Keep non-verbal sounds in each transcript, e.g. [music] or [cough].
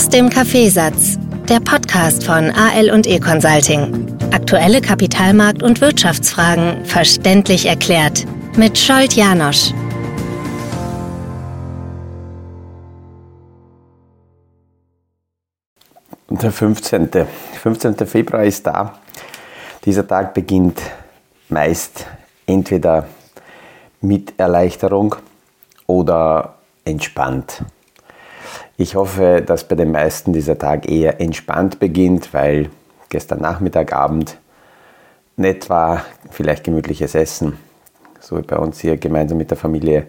Aus dem Kaffeesatz, der Podcast von AL und E Consulting. Aktuelle Kapitalmarkt- und Wirtschaftsfragen verständlich erklärt mit Scholt Janosch. Der 15. 15. Februar ist da. Dieser Tag beginnt meist entweder mit Erleichterung oder entspannt. Ich hoffe, dass bei den meisten dieser Tag eher entspannt beginnt, weil gestern Nachmittag, Abend nett war, vielleicht gemütliches Essen, so wie bei uns hier gemeinsam mit der Familie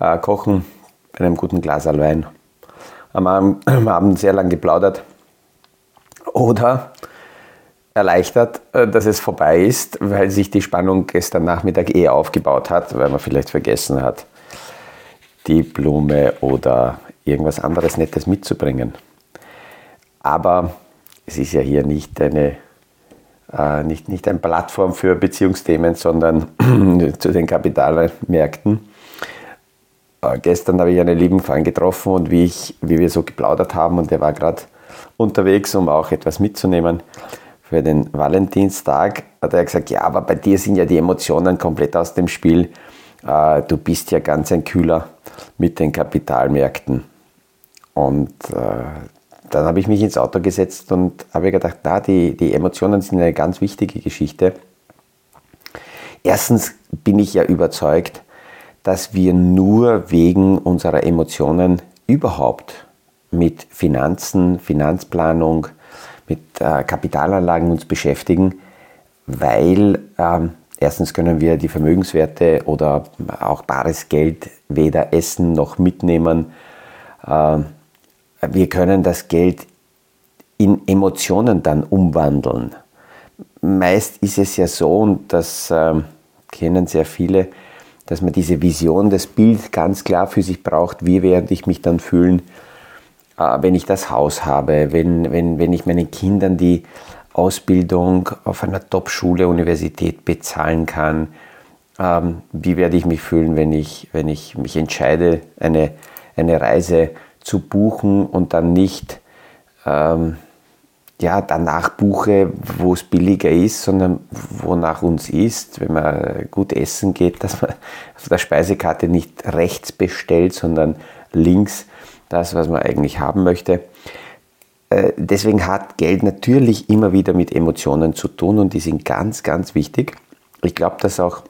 äh, kochen, bei einem guten Glas Wein. [clears throat] Am Abend sehr lang geplaudert oder erleichtert, äh, dass es vorbei ist, weil sich die Spannung gestern Nachmittag eher aufgebaut hat, weil man vielleicht vergessen hat, die Blume oder irgendwas anderes Nettes mitzubringen. Aber es ist ja hier nicht eine, äh, nicht, nicht eine Plattform für Beziehungsthemen, sondern [clears throat] zu den Kapitalmärkten. Äh, gestern habe ich einen lieben Freund getroffen und wie, ich, wie wir so geplaudert haben und der war gerade unterwegs, um auch etwas mitzunehmen für den Valentinstag, hat er gesagt, ja, aber bei dir sind ja die Emotionen komplett aus dem Spiel. Äh, du bist ja ganz ein Kühler mit den Kapitalmärkten. Und äh, dann habe ich mich ins Auto gesetzt und habe gedacht, na, die, die Emotionen sind eine ganz wichtige Geschichte. Erstens bin ich ja überzeugt, dass wir nur wegen unserer Emotionen überhaupt mit Finanzen, Finanzplanung, mit äh, Kapitalanlagen uns beschäftigen, weil ähm, erstens können wir die Vermögenswerte oder auch bares Geld weder essen noch mitnehmen. Äh, wir können das Geld in Emotionen dann umwandeln. Meist ist es ja so, und das äh, kennen sehr viele, dass man diese Vision, das Bild ganz klar für sich braucht, wie werde ich mich dann fühlen, äh, wenn ich das Haus habe, wenn, wenn, wenn ich meinen Kindern die Ausbildung auf einer Top-Schule, Universität bezahlen kann, ähm, wie werde ich mich fühlen, wenn ich, wenn ich mich entscheide, eine, eine Reise zu buchen und dann nicht ähm, ja, danach buche, wo es billiger ist, sondern wonach uns ist, wenn man gut essen geht, dass man [laughs] auf der Speisekarte nicht rechts bestellt, sondern links das, was man eigentlich haben möchte. Äh, deswegen hat Geld natürlich immer wieder mit Emotionen zu tun und die sind ganz, ganz wichtig. Ich glaube, dass auch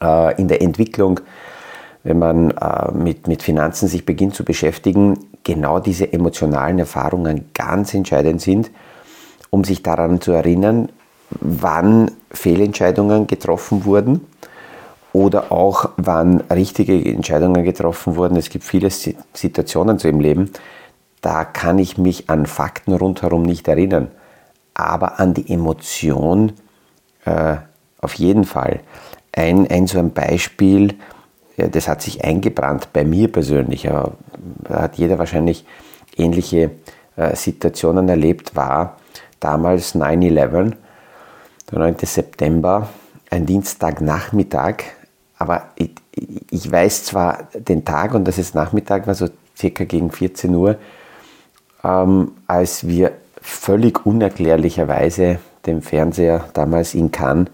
äh, in der Entwicklung wenn man äh, mit, mit Finanzen sich beginnt zu beschäftigen, genau diese emotionalen Erfahrungen ganz entscheidend sind, um sich daran zu erinnern, wann Fehlentscheidungen getroffen wurden oder auch wann richtige Entscheidungen getroffen wurden. Es gibt viele Situationen so im Leben, da kann ich mich an Fakten rundherum nicht erinnern, aber an die Emotion äh, auf jeden Fall. Ein, ein so ein Beispiel, ja, das hat sich eingebrannt bei mir persönlich. Ja, da hat jeder wahrscheinlich ähnliche äh, Situationen erlebt, war damals 9-11, der 9. September, ein Dienstagnachmittag. Aber ich, ich, weiß zwar den Tag und dass es Nachmittag war, so circa gegen 14 Uhr, ähm, als wir völlig unerklärlicherweise den Fernseher damals in Cannes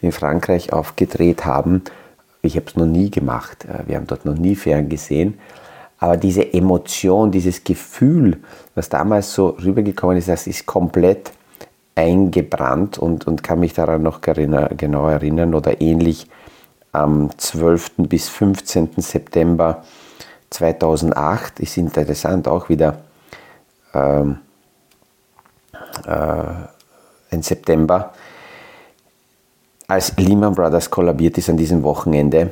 in Frankreich aufgedreht haben ich habe es noch nie gemacht. Äh, wir haben dort noch nie fern gesehen. Aber diese Emotion, dieses Gefühl, was damals so rübergekommen ist, das ist komplett eingebrannt und, und kann mich daran noch genau erinnern oder ähnlich am 12. bis 15. September 2008 ist interessant auch wieder ähm, äh, ein September als Lehman Brothers kollabiert ist an diesem Wochenende,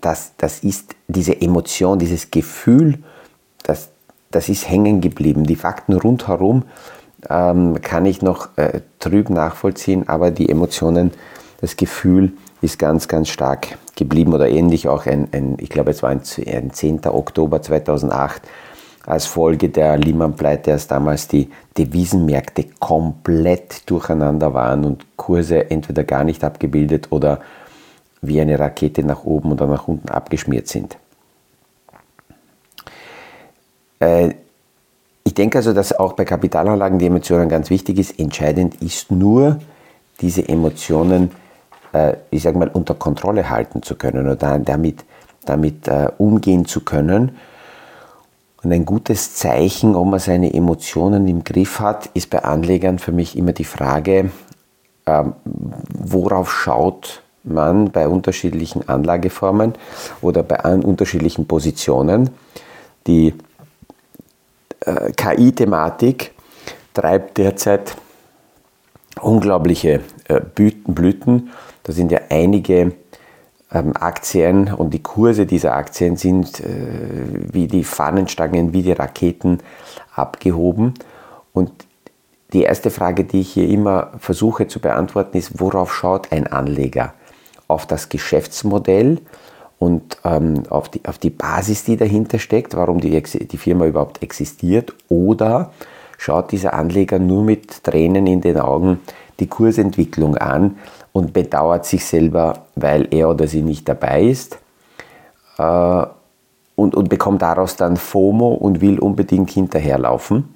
das, das ist diese Emotion, dieses Gefühl, das, das ist hängen geblieben. Die Fakten rundherum ähm, kann ich noch äh, trüb nachvollziehen, aber die Emotionen, das Gefühl ist ganz, ganz stark geblieben oder ähnlich auch ein, ein ich glaube es war ein, ein 10. Oktober 2008, als Folge der Lehman-Pleite, als damals die Devisenmärkte komplett durcheinander waren und Kurse entweder gar nicht abgebildet oder wie eine Rakete nach oben oder nach unten abgeschmiert sind. Äh, ich denke also, dass auch bei Kapitalanlagen die Emotionen ganz wichtig ist. Entscheidend ist nur, diese Emotionen, äh, ich sage mal, unter Kontrolle halten zu können oder damit, damit äh, umgehen zu können. Und ein gutes Zeichen, ob man seine Emotionen im Griff hat, ist bei Anlegern für mich immer die Frage, äh, worauf schaut man bei unterschiedlichen Anlageformen oder bei unterschiedlichen Positionen. Die äh, KI-Thematik treibt derzeit unglaubliche äh, Blüten. Da sind ja einige ähm, Aktien und die Kurse dieser Aktien sind äh, wie die Fahnenstangen, wie die Raketen abgehoben. Und die erste Frage, die ich hier immer versuche zu beantworten, ist, worauf schaut ein Anleger? Auf das Geschäftsmodell und ähm, auf, die, auf die Basis, die dahinter steckt, warum die, die Firma überhaupt existiert, oder schaut dieser Anleger nur mit Tränen in den Augen die Kursentwicklung an und bedauert sich selber, weil er oder sie nicht dabei ist äh, und, und bekommt daraus dann FOMO und will unbedingt hinterherlaufen.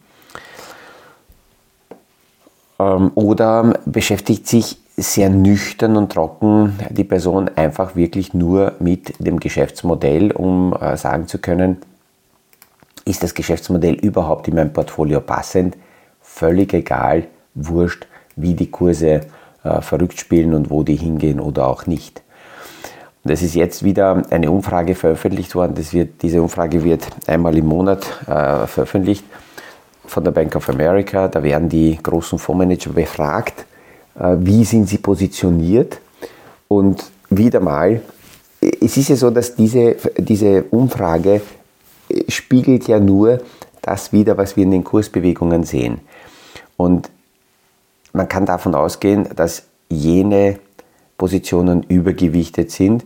Ähm, oder beschäftigt sich sehr nüchtern und trocken die Person einfach wirklich nur mit dem Geschäftsmodell, um äh, sagen zu können, ist das Geschäftsmodell überhaupt in mein Portfolio passend? Völlig egal, wurscht, wie die Kurse äh, verrückt spielen und wo die hingehen oder auch nicht. Und es ist jetzt wieder eine Umfrage veröffentlicht worden. Wird, diese Umfrage wird einmal im Monat äh, veröffentlicht von der Bank of America. Da werden die großen Fondsmanager befragt, äh, wie sind sie positioniert. Und wieder mal, es ist ja so, dass diese, diese Umfrage spiegelt ja nur das wider, was wir in den Kursbewegungen sehen. Und man kann davon ausgehen, dass jene Positionen übergewichtet sind,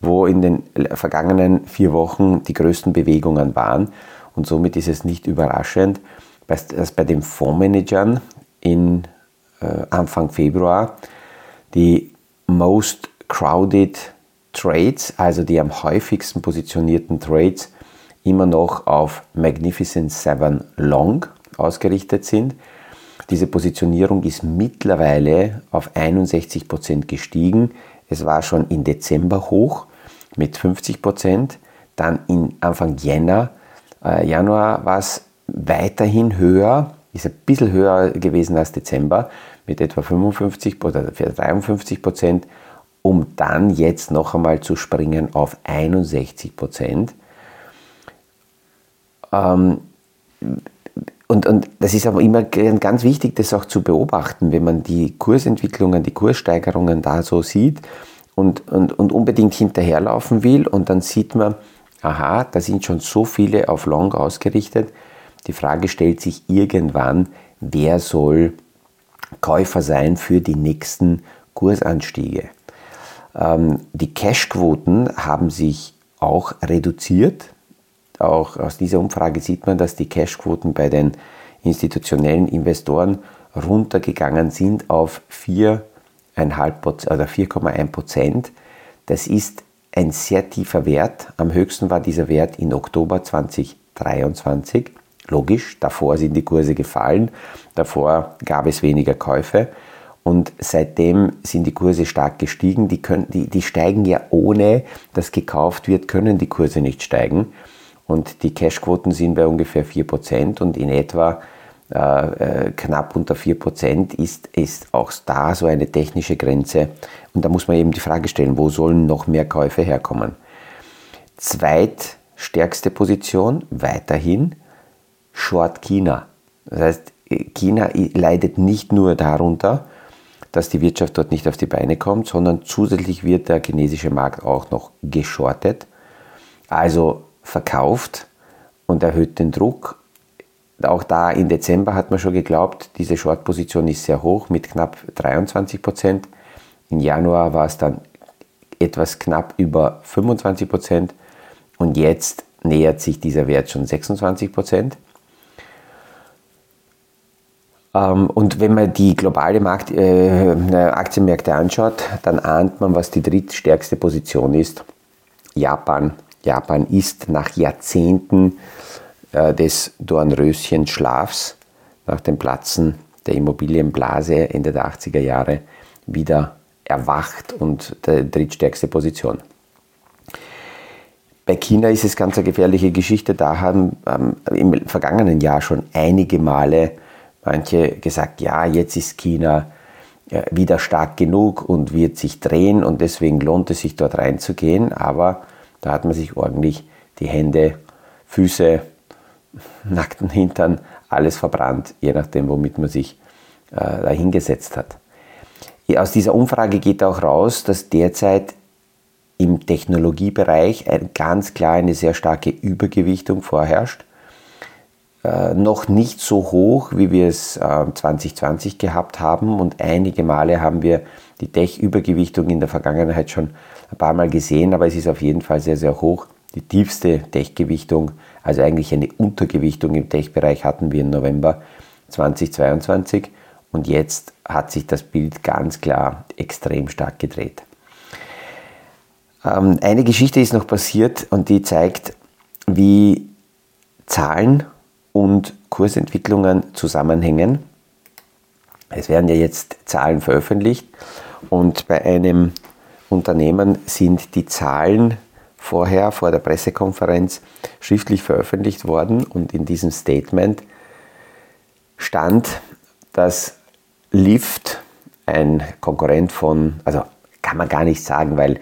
wo in den vergangenen vier Wochen die größten Bewegungen waren. Und somit ist es nicht überraschend, dass bei den Fondsmanagern in äh, Anfang Februar die most crowded Trades, also die am häufigsten positionierten Trades, immer noch auf Magnificent 7 Long ausgerichtet sind. Diese Positionierung ist mittlerweile auf 61% gestiegen. Es war schon im Dezember hoch mit 50%. Dann in Anfang Jänner, äh, Januar war es weiterhin höher, ist ein bisschen höher gewesen als Dezember mit etwa 55 oder 53 Prozent, um dann jetzt noch einmal zu springen auf 61 Prozent. Ähm, und, und das ist aber immer ganz wichtig, das auch zu beobachten, wenn man die Kursentwicklungen, die Kurssteigerungen da so sieht und, und, und unbedingt hinterherlaufen will und dann sieht man, aha, da sind schon so viele auf Long ausgerichtet. Die Frage stellt sich irgendwann, wer soll Käufer sein für die nächsten Kursanstiege. Ähm, die Cashquoten haben sich auch reduziert auch aus dieser Umfrage sieht man, dass die Cashquoten bei den institutionellen Investoren runtergegangen sind auf 4,1 Prozent. Das ist ein sehr tiefer Wert. Am höchsten war dieser Wert in Oktober 2023. Logisch, davor sind die Kurse gefallen, davor gab es weniger Käufe und seitdem sind die Kurse stark gestiegen. Die, können, die, die steigen ja ohne, dass gekauft wird, können die Kurse nicht steigen und die Cashquoten sind bei ungefähr 4% und in etwa äh, äh, knapp unter 4% ist, ist auch da so eine technische Grenze. Und da muss man eben die Frage stellen, wo sollen noch mehr Käufe herkommen? Zweitstärkste Position weiterhin Short China. Das heißt, China leidet nicht nur darunter, dass die Wirtschaft dort nicht auf die Beine kommt, sondern zusätzlich wird der chinesische Markt auch noch geschortet. Also verkauft und erhöht den Druck. Auch da im Dezember hat man schon geglaubt, diese Short-Position ist sehr hoch mit knapp 23 Prozent. Im Januar war es dann etwas knapp über 25 Prozent und jetzt nähert sich dieser Wert schon 26 Prozent. Ähm, und wenn man die globale Markt, äh, Aktienmärkte anschaut, dann ahnt man, was die drittstärkste Position ist. Japan Japan ist nach Jahrzehnten äh, des Dornröschenschlafs nach dem Platzen der Immobilienblase Ende der 80er Jahre wieder erwacht und die drittstärkste Position. Bei China ist es ganz eine gefährliche Geschichte. Da haben ähm, im vergangenen Jahr schon einige Male manche gesagt, ja, jetzt ist China äh, wieder stark genug und wird sich drehen und deswegen lohnt es sich dort reinzugehen. Aber da hat man sich ordentlich die Hände, Füße, [laughs] nackten Hintern, alles verbrannt, je nachdem, womit man sich äh, dahingesetzt hat. Aus dieser Umfrage geht auch raus, dass derzeit im Technologiebereich ein, ganz klar eine sehr starke Übergewichtung vorherrscht. Äh, noch nicht so hoch, wie wir es äh, 2020 gehabt haben und einige Male haben wir die Tech-Übergewichtung in der Vergangenheit schon ein paar Mal gesehen, aber es ist auf jeden Fall sehr, sehr hoch. Die tiefste Tech-Gewichtung, also eigentlich eine Untergewichtung im Tech-Bereich hatten wir im November 2022 und jetzt hat sich das Bild ganz klar extrem stark gedreht. Ähm, eine Geschichte ist noch passiert und die zeigt, wie Zahlen und Kursentwicklungen zusammenhängen. Es werden ja jetzt Zahlen veröffentlicht und bei einem Unternehmen sind die Zahlen vorher vor der Pressekonferenz schriftlich veröffentlicht worden und in diesem Statement stand, dass Lyft, ein Konkurrent von, also kann man gar nicht sagen, weil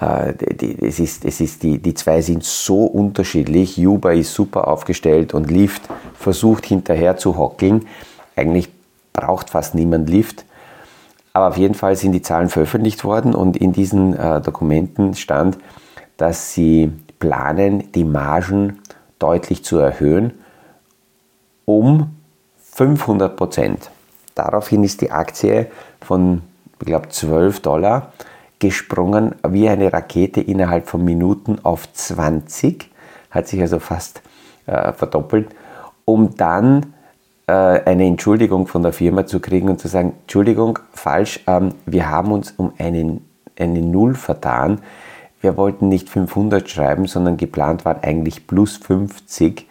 äh, die, es ist, es ist die, die zwei sind so unterschiedlich. Uber ist super aufgestellt und Lyft versucht hinterher zu hockeln. Eigentlich braucht fast niemand Lyft. Aber auf jeden Fall sind die Zahlen veröffentlicht worden und in diesen äh, Dokumenten stand, dass sie planen, die Margen deutlich zu erhöhen um 500 Prozent. Daraufhin ist die Aktie von, ich glaube, 12 Dollar gesprungen wie eine Rakete innerhalb von Minuten auf 20, hat sich also fast äh, verdoppelt, um dann eine Entschuldigung von der Firma zu kriegen und zu sagen, Entschuldigung, falsch, ähm, wir haben uns um einen, eine Null vertan. Wir wollten nicht 500 schreiben, sondern geplant war eigentlich plus 50.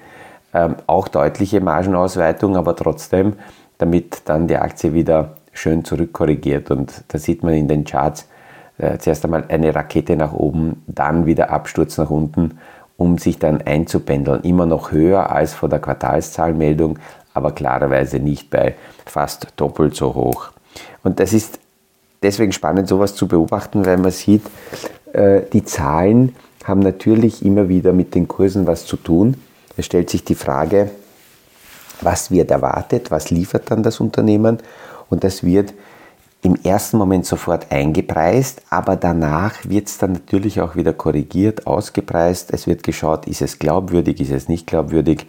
Ähm, auch deutliche Margenausweitung, aber trotzdem, damit dann die Aktie wieder schön zurückkorrigiert. Und da sieht man in den Charts, äh, zuerst einmal eine Rakete nach oben, dann wieder Absturz nach unten, um sich dann einzupendeln. Immer noch höher als vor der Quartalszahlmeldung, aber klarerweise nicht bei fast doppelt so hoch. Und das ist deswegen spannend, sowas zu beobachten, weil man sieht, äh, die Zahlen haben natürlich immer wieder mit den Kursen was zu tun. Es stellt sich die Frage, was wird erwartet, was liefert dann das Unternehmen und das wird im ersten Moment sofort eingepreist, aber danach wird es dann natürlich auch wieder korrigiert, ausgepreist. Es wird geschaut, ist es glaubwürdig, ist es nicht glaubwürdig.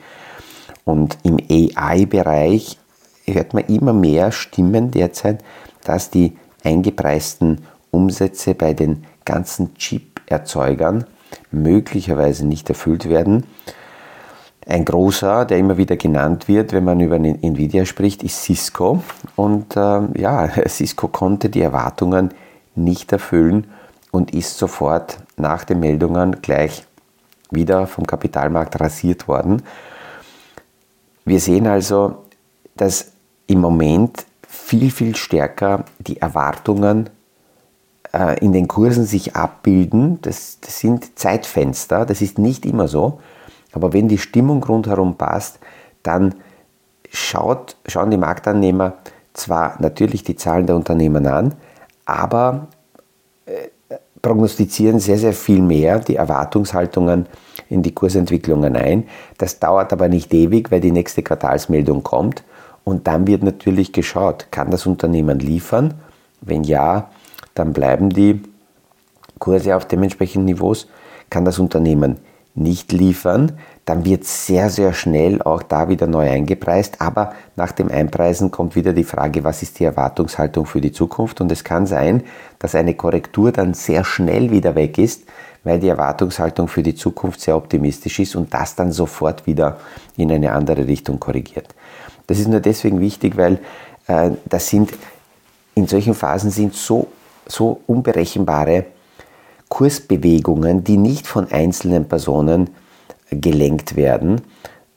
Und im AI-Bereich hört man immer mehr Stimmen derzeit, dass die eingepreisten Umsätze bei den ganzen Chip-Erzeugern möglicherweise nicht erfüllt werden. Ein großer, der immer wieder genannt wird, wenn man über Nvidia spricht, ist Cisco. Und äh, ja, [laughs] Cisco konnte die Erwartungen nicht erfüllen und ist sofort nach den Meldungen gleich wieder vom Kapitalmarkt rasiert worden. Wir sehen also, dass im Moment viel, viel stärker die Erwartungen äh, in den Kursen sich abbilden. Das, das sind Zeitfenster, das ist nicht immer so. Aber wenn die Stimmung rundherum passt, dann schaut, schauen die Marktannehmer zwar natürlich die Zahlen der Unternehmen an, aber äh, prognostizieren sehr, sehr viel mehr die Erwartungshaltungen in die Kursentwicklungen ein. Das dauert aber nicht ewig, weil die nächste Quartalsmeldung kommt und dann wird natürlich geschaut, kann das Unternehmen liefern? Wenn ja, dann bleiben die Kurse auf dementsprechenden Niveaus. Kann das Unternehmen nicht liefern, dann wird sehr, sehr schnell auch da wieder neu eingepreist. Aber nach dem Einpreisen kommt wieder die Frage, was ist die Erwartungshaltung für die Zukunft? Und es kann sein, dass eine Korrektur dann sehr schnell wieder weg ist, weil die Erwartungshaltung für die Zukunft sehr optimistisch ist und das dann sofort wieder in eine andere Richtung korrigiert. Das ist nur deswegen wichtig, weil äh, das sind in solchen Phasen sind so, so unberechenbare Kursbewegungen, die nicht von einzelnen Personen gelenkt werden.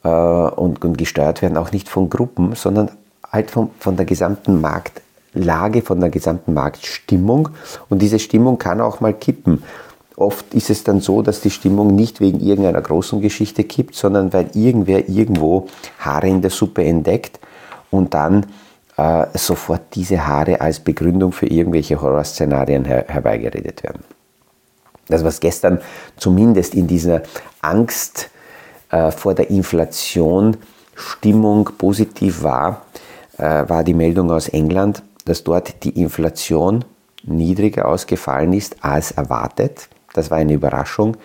äh, und, und, gesteuert werden auch nicht von Gruppen, sondern halt von, von der gesamten Marktlage, von der gesamten Marktstimmung. Und diese Stimmung kann auch mal kippen. Oft ist es dann so, dass die Stimmung nicht wegen irgendeiner großen Geschichte kippt, sondern weil irgendwer irgendwo Haare in der Suppe entdeckt und dann äh, sofort diese Haare als Begründung für irgendwelche Horrorszenarien her herbeigeredet werden. Das, was gestern zumindest in dieser Angst äh, vor der Inflation Stimmung positiv war, äh, war die Meldung aus England, dass dort die Inflation niedriger ausgefallen ist als erwartet. Das war eine Überraschung.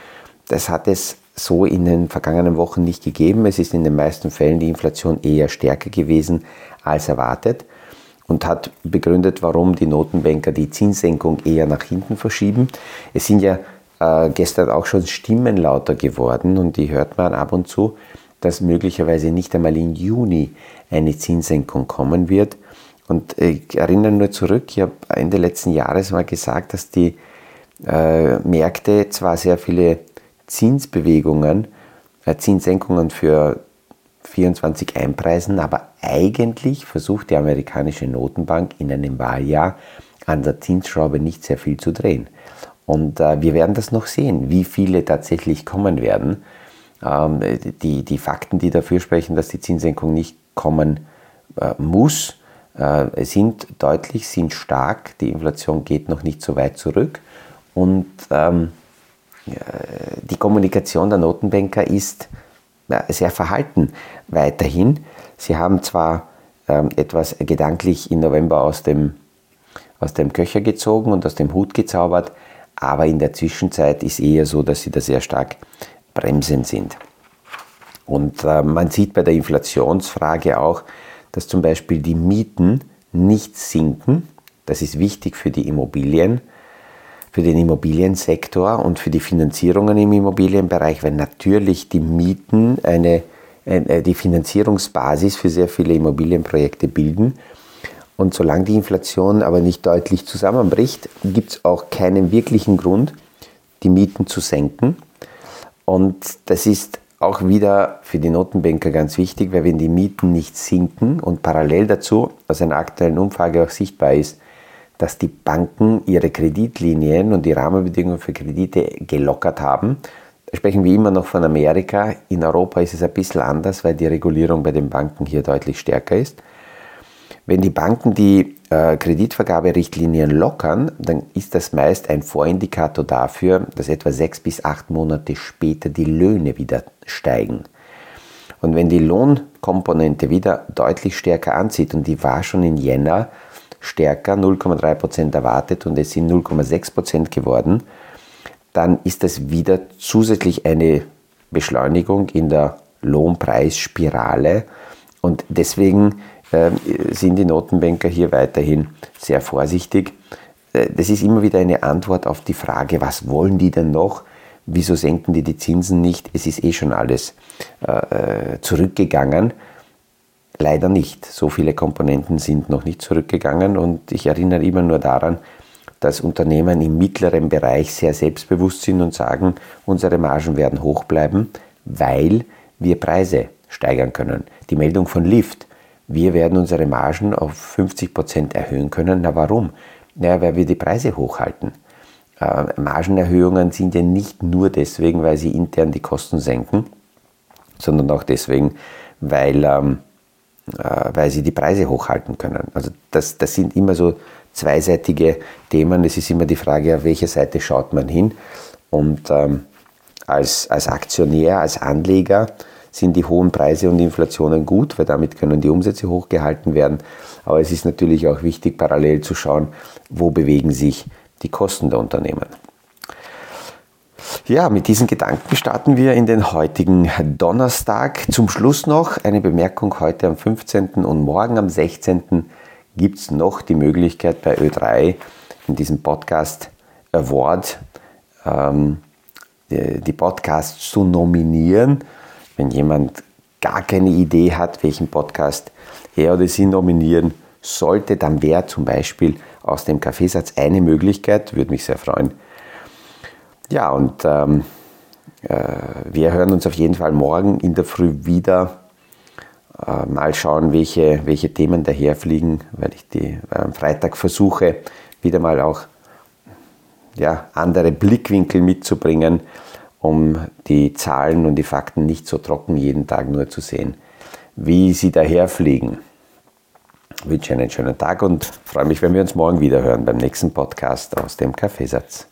Das hat es so in den vergangenen Wochen nicht gegeben. Es ist in den meisten Fällen die Inflation eher stärker gewesen als erwartet und hat begründet, warum die Notenbanker die Zinssenkung eher nach hinten verschieben. Es sind ja äh, gestern auch schon Stimmen lauter geworden und die hört man ab und zu, dass möglicherweise nicht einmal im Juni eine Zinssenkung kommen wird. Und ich erinnere nur zurück, ich habe Ende letzten Jahres mal gesagt, dass die äh, Märkte zwar sehr viele Zinsbewegungen, äh, Zinssenkungen für 24 einpreisen, aber eigentlich versucht die amerikanische Notenbank in einem Wahljahr an der Zinsschraube nicht sehr viel zu drehen. Und äh, wir werden das noch sehen, wie viele tatsächlich kommen werden. Ähm, die, die Fakten, die dafür sprechen, dass die Zinssenkung nicht kommen äh, muss, äh, sind deutlich, sind stark. Die Inflation geht noch nicht so weit zurück. Und ähm, die Kommunikation der Notenbanker ist sehr verhalten weiterhin. Sie haben zwar ähm, etwas gedanklich im November aus dem, aus dem Köcher gezogen und aus dem Hut gezaubert, aber in der Zwischenzeit ist eher so, dass sie da sehr stark bremsen sind. Und äh, man sieht bei der Inflationsfrage auch, dass zum Beispiel die Mieten nicht sinken. Das ist wichtig für die Immobilien für den Immobiliensektor und für die Finanzierungen im Immobilienbereich, weil natürlich die Mieten eine, eine, die Finanzierungsbasis für sehr viele Immobilienprojekte bilden. Und solange die Inflation aber nicht deutlich zusammenbricht, gibt es auch keinen wirklichen Grund, die Mieten zu senken. Und das ist auch wieder für die Notenbanker ganz wichtig, weil wenn die Mieten nicht sinken und parallel dazu aus einer aktuellen Umfrage auch sichtbar ist, dass die Banken ihre Kreditlinien und die Rahmenbedingungen für Kredite gelockert haben. Da sprechen wir immer noch von Amerika. In Europa ist es ein bisschen anders, weil die Regulierung bei den Banken hier deutlich stärker ist. Wenn die Banken die äh, Kreditvergaberichtlinien lockern, dann ist das meist ein Vorindikator dafür, dass etwa sechs bis acht Monate später die Löhne wieder steigen. Und wenn die Lohnkomponente wieder deutlich stärker anzieht, und die war schon in Jänner stärker, 0,3% erwartet und es sind 0,6% geworden, dann ist das wieder zusätzlich eine Beschleunigung in der Lohnpreisspirale und deswegen äh, sind die Notenbanker hier weiterhin sehr vorsichtig. Äh, das ist immer wieder eine Antwort auf die Frage, was wollen die denn noch? Wieso senken die die Zinsen nicht? Es ist eh schon alles äh, äh zurückgegangen. Leider nicht. So viele Komponenten sind noch nicht zurückgegangen und ich erinnere immer nur daran, dass Unternehmen im mittleren Bereich sehr selbstbewusst sind und sagen, unsere Margen werden hoch bleiben, weil wir Preise steigern können. Die Meldung von Lyft, wir werden unsere Margen auf 50 Prozent erhöhen können. Na warum? Naja, weil wir die Preise hochhalten. Äh, Margenerhöhungen sind ja nicht nur deswegen, weil sie intern die Kosten senken, sondern auch deswegen, weil ähm, äh, weil sie die Preise hochhalten können. Also das, das sind immer so zweiseitige Themen. Es ist immer die Frage, auf welche Seite schaut man hin. Und ähm, als, als Aktionär, als Anleger sind die hohen Preise und Inflationen gut, weil damit können die Umsätze hochgehalten werden. Aber es ist natürlich auch wichtig, parallel zu schauen, wo bewegen sich die Kosten der Unternehmen. Ja, mit diesen Gedanken starten wir in den heutigen Donnerstag. Zum Schluss noch eine Bemerkung heute am 15. und morgen am 16. gibt es noch die Möglichkeit bei Ö3 in diesem Podcast Award ähm, die Podcasts zu nominieren. Wenn jemand gar keine Idee hat, welchen Podcast er oder sie nominieren sollte, dann wäre zum Beispiel aus dem Kaffeesatz eine Möglichkeit, würde mich sehr freuen, ja, und ähm, Äh, wir hören uns auf jeden Fall morgen in der Früh wieder. Äh, mal schauen, welche, welche Themen daherfliegen, weil ich die am Freitag versuche, wieder mal auch ja, andere Blickwinkel mitzubringen, um die Zahlen und die Fakten nicht so trocken jeden Tag nur zu sehen, wie sie daherfliegen. Ich wünsche einen schönen Tag und freue mich, wenn wir uns morgen wieder hören beim nächsten Podcast aus dem Kaffeesatz.